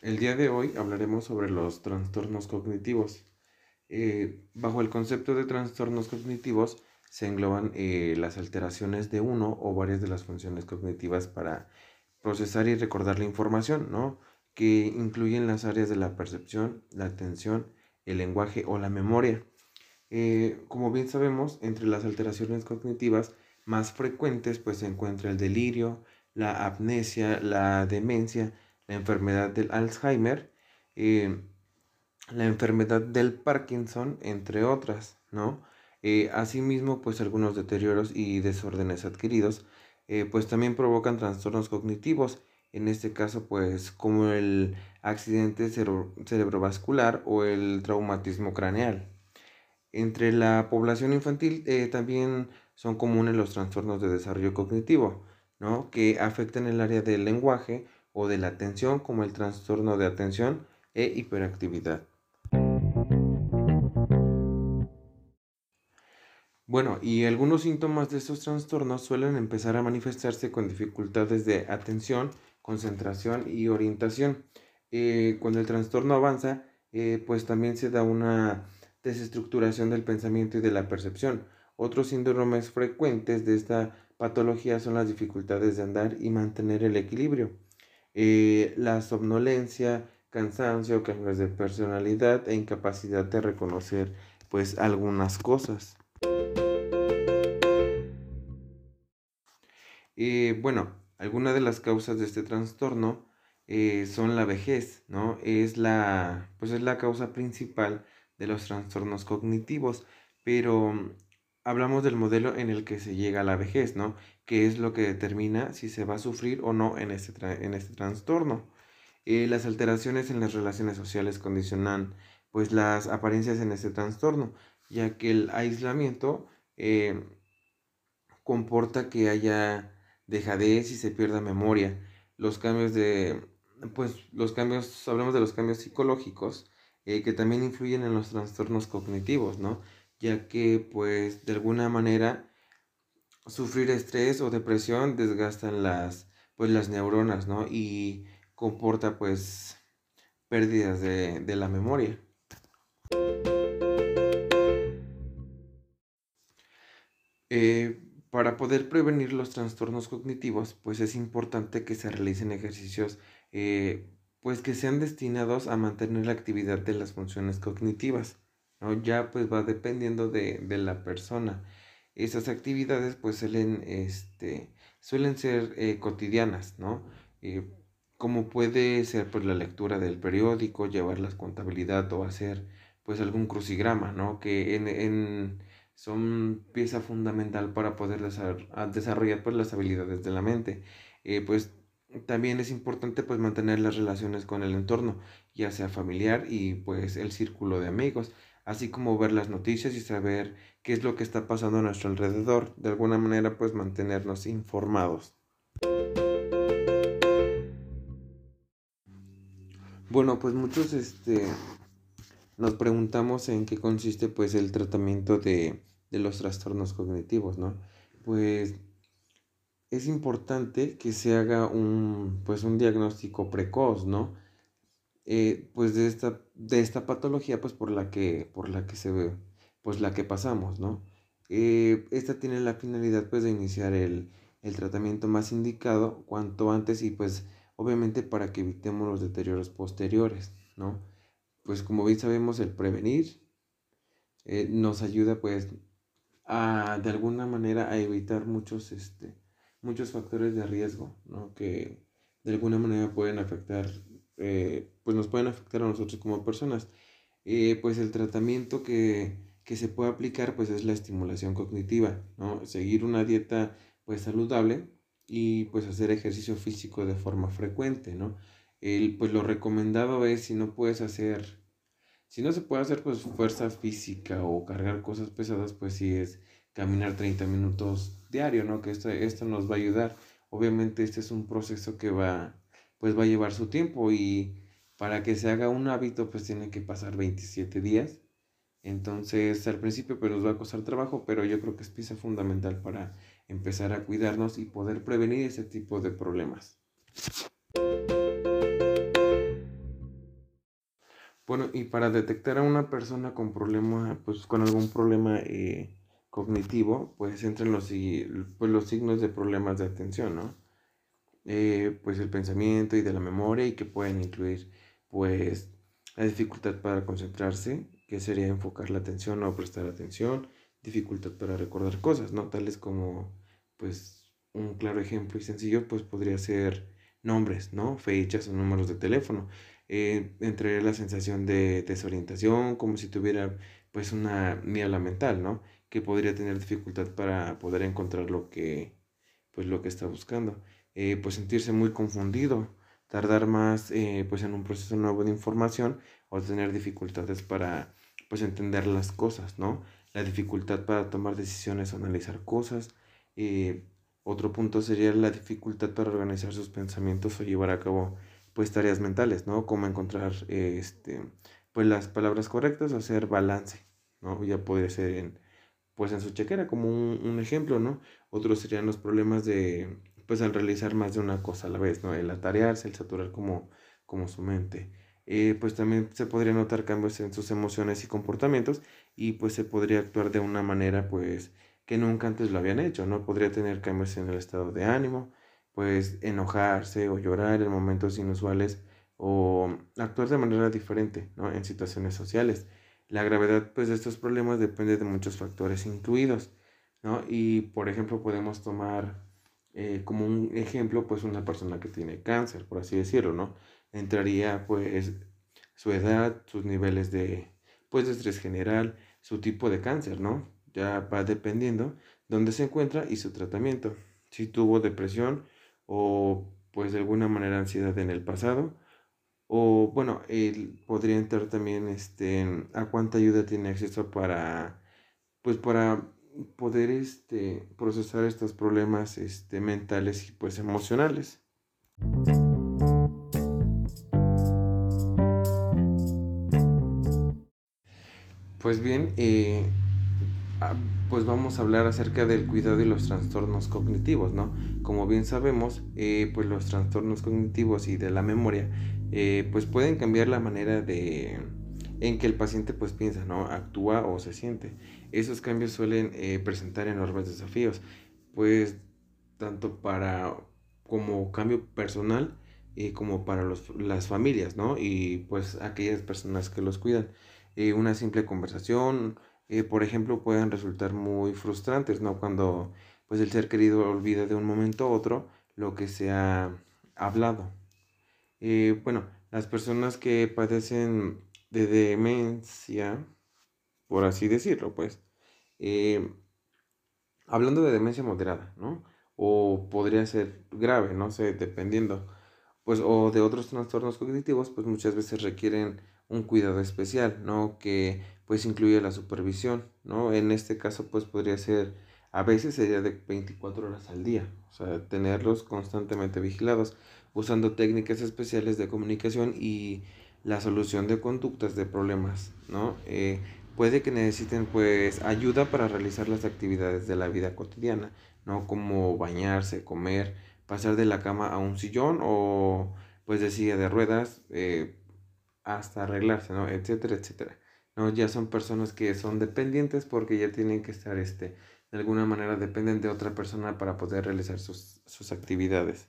El día de hoy hablaremos sobre los trastornos cognitivos. Eh, bajo el concepto de trastornos cognitivos se engloban eh, las alteraciones de uno o varias de las funciones cognitivas para procesar y recordar la información, ¿no? que incluyen las áreas de la percepción, la atención, el lenguaje o la memoria. Eh, como bien sabemos, entre las alteraciones cognitivas más frecuentes pues se encuentra el delirio, la amnesia, la demencia, la enfermedad del Alzheimer, eh, la enfermedad del Parkinson, entre otras, ¿no? Eh, asimismo, pues algunos deterioros y desórdenes adquiridos, eh, pues también provocan trastornos cognitivos, en este caso, pues como el accidente cerebrovascular o el traumatismo craneal. Entre la población infantil también son comunes los trastornos de desarrollo cognitivo, ¿no? que afectan el área del lenguaje, o de la atención como el trastorno de atención e hiperactividad. Bueno, y algunos síntomas de estos trastornos suelen empezar a manifestarse con dificultades de atención, concentración y orientación. Eh, cuando el trastorno avanza, eh, pues también se da una desestructuración del pensamiento y de la percepción. Otros síndromes frecuentes de esta patología son las dificultades de andar y mantener el equilibrio. Eh, la somnolencia, cansancio, cambios de personalidad e incapacidad de reconocer pues algunas cosas. Eh, bueno, algunas de las causas de este trastorno eh, son la vejez, ¿no? Es la, pues es la causa principal de los trastornos cognitivos, pero hablamos del modelo en el que se llega a la vejez, ¿no? Que es lo que determina si se va a sufrir o no en este, en este trastorno. Eh, las alteraciones en las relaciones sociales condicionan pues las apariencias en este trastorno, ya que el aislamiento eh, comporta que haya dejadez y se pierda memoria. Los cambios de, pues los cambios, hablamos de los cambios psicológicos, eh, que también influyen en los trastornos cognitivos, ¿no? Ya que pues de alguna manera sufrir estrés o depresión desgastan las pues las neuronas, ¿no? Y comporta pues pérdidas de, la memoria. Eh, para poder prevenir los trastornos cognitivos, pues es importante que se realicen ejercicios eh, pues que sean destinados a mantener la actividad de las funciones cognitivas. Ya pues va dependiendo de, la persona. Esas actividades pues suelen, este, suelen ser eh, cotidianas, ¿no? Eh, como puede ser pues la lectura del periódico, llevar la contabilidad o hacer pues algún crucigrama, ¿no? Que en, son pieza fundamental para poder desarrollar pues las habilidades de la mente. Eh, pues también es importante pues mantener las relaciones con el entorno, ya sea familiar y pues el círculo de amigos así como ver las noticias y saber qué es lo que está pasando a nuestro alrededor, de alguna manera pues mantenernos informados. Bueno, pues muchos este, nos preguntamos en qué consiste pues el tratamiento de, de los trastornos cognitivos, ¿no? Pues es importante que se haga un, pues un diagnóstico precoz, ¿no? Eh, pues de esta, de esta patología pues por la que, por la que se ve, pues la que pasamos, ¿no? Eh, esta tiene la finalidad pues de iniciar el, tratamiento más indicado cuanto antes y pues obviamente para que evitemos los deterioros posteriores, ¿no? Pues como bien sabemos el prevenir eh, nos ayuda pues a de alguna manera a evitar muchos, este, muchos factores de riesgo, ¿no? Que de alguna manera pueden afectar eh, pues nos pueden afectar a nosotros como personas. Eh, pues el tratamiento que, se puede aplicar pues es la estimulación cognitiva, ¿no? Seguir una dieta pues saludable y pues hacer ejercicio físico de forma frecuente, ¿no? El, pues lo recomendado es si no puedes hacer, si no se puede hacer pues fuerza física o cargar cosas pesadas, pues sí es caminar 30 minutos diario, ¿no? Que esto, esto nos va a ayudar. Obviamente este es un proceso que va pues va a llevar su tiempo y para que se haga un hábito pues tiene que pasar 27 días. Entonces al principio pues nos va a costar trabajo, pero yo creo que es pieza fundamental para empezar a cuidarnos y poder prevenir ese tipo de problemas. Bueno, y para detectar a una persona con problema, pues con algún problema eh, cognitivo, pues entran los, pues, los signos de problemas de atención, ¿no? Eh, pues el pensamiento y de la memoria y que pueden incluir, pues, la dificultad para concentrarse, que sería enfocar la atención o prestar atención, dificultad para recordar cosas, ¿no? Tales como, pues, un claro ejemplo y sencillo, pues podría ser nombres, ¿no? Fechas o números de teléfono. Eh, la sensación de desorientación, como si tuviera pues una niebla mental, ¿no? Que podría tener dificultad para poder encontrar lo que, pues lo que está buscando. Eh, pues sentirse muy confundido, tardar más eh, pues en un proceso nuevo de información o tener dificultades para pues entender las cosas, ¿no? La dificultad para tomar decisiones o analizar cosas. otro punto sería la dificultad para organizar sus pensamientos o llevar a cabo pues tareas mentales, ¿no? Como encontrar este, pues las palabras correctas hacer balance, ¿no? Ya podría ser en, pues en su chequera como un, ejemplo, ¿no? Otros serían los problemas de, pues al realizar más de una cosa a la vez, ¿no? El atarearse, el saturar como, como su mente. Eh, pues también se podría notar cambios en sus emociones y comportamientos y pues se podría actuar de una manera pues que nunca antes lo habían hecho, ¿no? Podría tener cambios en el estado de ánimo, pues enojarse o llorar en momentos inusuales o actuar de manera diferente ¿no? en situaciones sociales. La gravedad pues, de estos problemas depende de muchos factores incluidos. ¿no? Y por ejemplo podemos tomar eh, como un ejemplo pues una persona que tiene cáncer, por así decirlo, ¿no? Entraría pues su edad, sus niveles de pues de estrés general, su tipo de cáncer, ¿no? Ya va dependiendo dónde se encuentra y su tratamiento. Si tuvo depresión, o pues de alguna manera ansiedad en el pasado. O bueno, él podría entrar también este, a cuánta ayuda tiene acceso para, pues para poder este, procesar estos problemas este, mentales y pues emocionales. Pues bien, eh, Ah, pues vamos a hablar acerca del cuidado y los trastornos cognitivos, ¿no? Como bien sabemos, eh, pues los trastornos cognitivos y de la memoria, eh, pues pueden cambiar la manera de en que el paciente pues piensa, ¿no? Actúa o se siente. Esos cambios suelen eh, presentar enormes desafíos, pues tanto para como cambio personal como para los, las familias, ¿no? Y pues aquellas personas que los cuidan. una simple conversación, eh, por ejemplo, pueden resultar muy frustrantes, ¿no? Cuando pues el ser querido olvida de un momento a otro lo que se ha hablado. Eh, bueno, las personas que padecen de demencia, por así decirlo, pues, eh, hablando de demencia moderada, ¿no? O podría ser grave, no sé, dependiendo, pues, o de otros trastornos cognitivos, pues muchas veces requieren un cuidado especial, ¿no? Que pues incluye la supervisión, ¿no? En este caso pues podría ser, a veces sería de 24 horas al día, o sea, tenerlos constantemente vigilados, usando técnicas especiales de comunicación y la solución de conductas de problemas, ¿no? Eh, puede que necesiten pues ayuda para realizar las actividades de la vida cotidiana, ¿no? Como bañarse, comer, pasar de la cama a un sillón o pues de silla de ruedas, eh, hasta arreglarse, ¿no? Etcétera, etcétera. ¿no? Ya son personas que son dependientes porque ya tienen que estar, este, de alguna manera dependen de otra persona para poder realizar sus, sus actividades.